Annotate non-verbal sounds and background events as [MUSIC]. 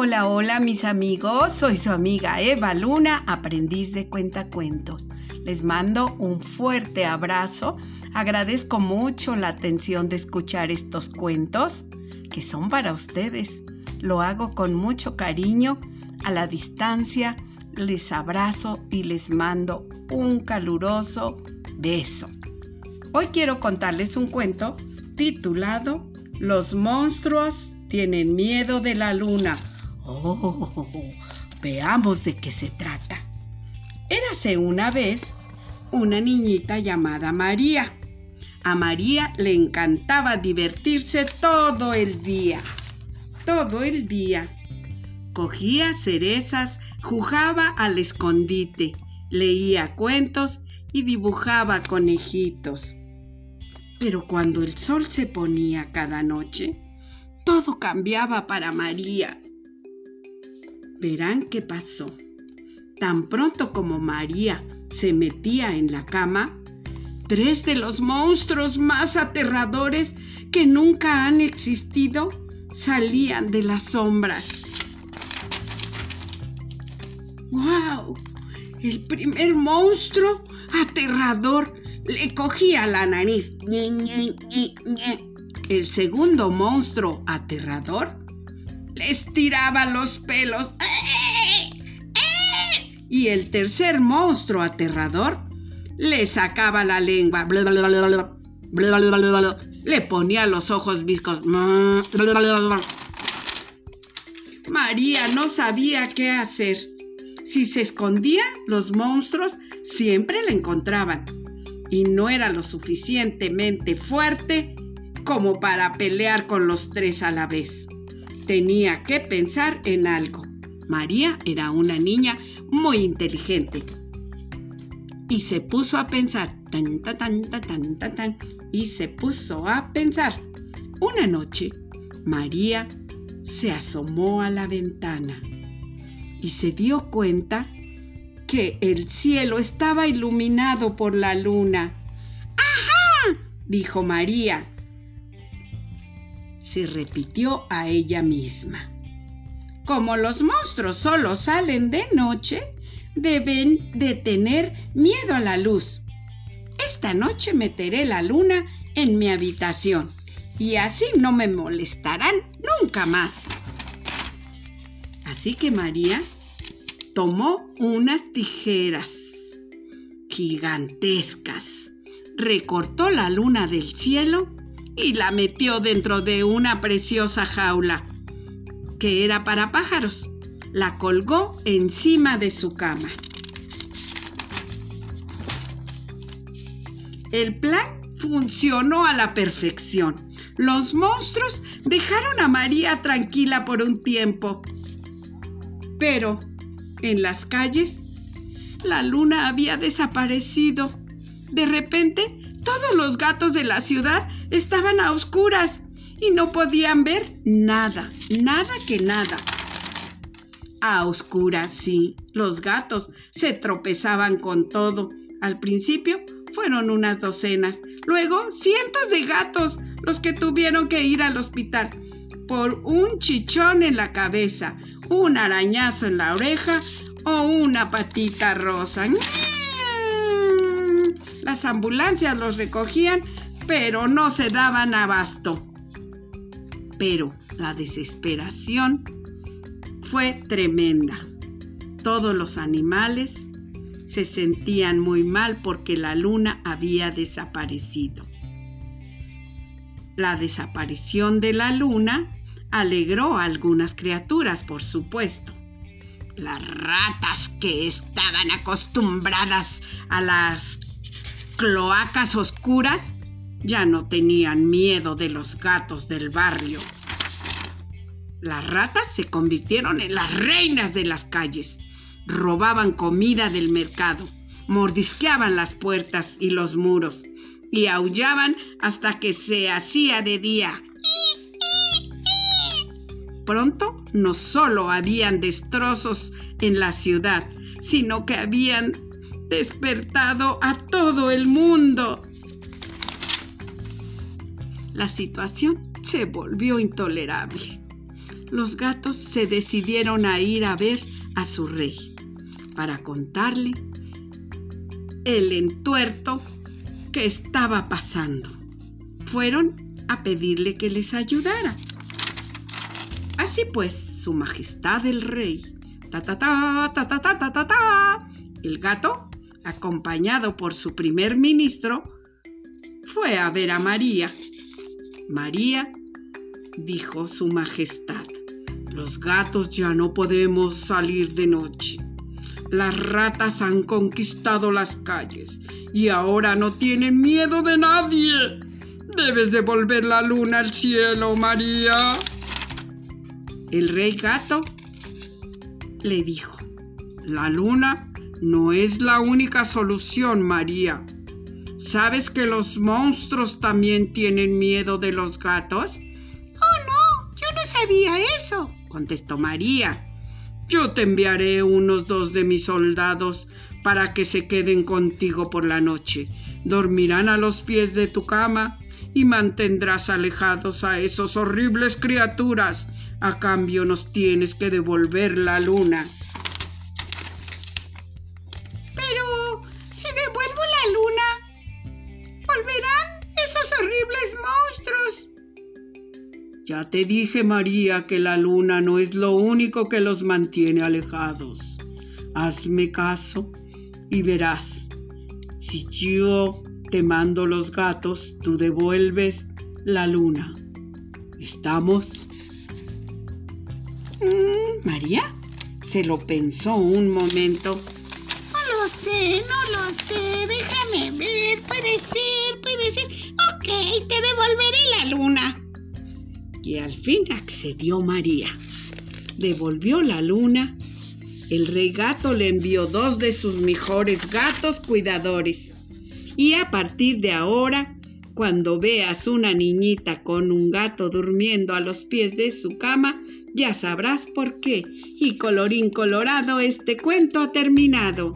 Hola, hola mis amigos, soy su amiga Eva Luna, aprendiz de cuentacuentos. Les mando un fuerte abrazo, agradezco mucho la atención de escuchar estos cuentos que son para ustedes. Lo hago con mucho cariño, a la distancia, les abrazo y les mando un caluroso beso. Hoy quiero contarles un cuento titulado Los monstruos tienen miedo de la luna. Oh, [LAUGHS] veamos de qué se trata. Érase una vez una niñita llamada María. A María le encantaba divertirse todo el día. Todo el día. Cogía cerezas, jugaba al escondite, leía cuentos y dibujaba conejitos. Pero cuando el sol se ponía cada noche, todo cambiaba para María. Verán qué pasó. Tan pronto como María se metía en la cama, tres de los monstruos más aterradores que nunca han existido salían de las sombras. ¡Wow! El primer monstruo aterrador le cogía la nariz. El segundo monstruo aterrador le estiraba los pelos. Y el tercer monstruo aterrador le sacaba la lengua. Le ponía los ojos viscos. María no sabía qué hacer. Si se escondía, los monstruos siempre la encontraban. Y no era lo suficientemente fuerte como para pelear con los tres a la vez. Tenía que pensar en algo. María era una niña muy inteligente. Y se puso a pensar, tan, tan, tan, tan, tan, tan, y se puso a pensar. Una noche, María se asomó a la ventana y se dio cuenta que el cielo estaba iluminado por la luna. ¡Ajá! dijo María. Se repitió a ella misma. Como los monstruos solo salen de noche, deben de tener miedo a la luz. Esta noche meteré la luna en mi habitación y así no me molestarán nunca más. Así que María tomó unas tijeras gigantescas, recortó la luna del cielo y la metió dentro de una preciosa jaula que era para pájaros. La colgó encima de su cama. El plan funcionó a la perfección. Los monstruos dejaron a María tranquila por un tiempo pero en las calles la luna había desaparecido. De repente, todos los gatos de la ciudad estaban a oscuras y no podían ver nada, nada que nada. A oscuras, sí, los gatos se tropezaban con todo. Al principio fueron unas docenas, luego cientos de gatos los que tuvieron que ir al hospital por un chichón en la cabeza, un arañazo en la oreja o una patita rosa. Las ambulancias los recogían, pero no se daban abasto. Pero la desesperación fue tremenda. Todos los animales se sentían muy mal porque la luna había desaparecido. La desaparición de la luna alegró a algunas criaturas, por supuesto. Las ratas que estaban acostumbradas a las cloacas oscuras ya no tenían miedo de los gatos del barrio. Las ratas se convirtieron en las reinas de las calles. Robaban comida del mercado, mordisqueaban las puertas y los muros y aullaban hasta que se hacía de día pronto no solo habían destrozos en la ciudad, sino que habían despertado a todo el mundo. La situación se volvió intolerable. los gatos se decidieron a ir a ver a su rey para contarle el entuerto que estaba pasando. Fueron a pedirle que les ayudara. Así pues, su majestad el rey, ta ta ta ta ta ta ta ta, el gato, acompañado por su primer ministro, fue a ver a María. María, dijo su majestad, los gatos ya no podemos salir de noche. Las ratas han conquistado las calles y ahora no tienen miedo de nadie. Debes devolver la luna al cielo, María. El rey gato le dijo, la luna no es la única solución, María. ¿Sabes que los monstruos también tienen miedo de los gatos? Oh, no, yo no sabía eso, contestó María. Yo te enviaré unos dos de mis soldados para que se queden contigo por la noche. Dormirán a los pies de tu cama y mantendrás alejados a esos horribles criaturas. A cambio nos tienes que devolver la luna. Ya te dije, María, que la luna no es lo único que los mantiene alejados. Hazme caso y verás. Si yo te mando los gatos, tú devuelves la luna. ¿Estamos? Mm, María se lo pensó un momento. No lo sé, no lo sé. Déjame ver. Puede ser, puede ser. Ok, te devolveré y al fin accedió María. Devolvió la luna. El rey gato le envió dos de sus mejores gatos cuidadores. Y a partir de ahora, cuando veas una niñita con un gato durmiendo a los pies de su cama, ya sabrás por qué. Y colorín colorado, este cuento ha terminado.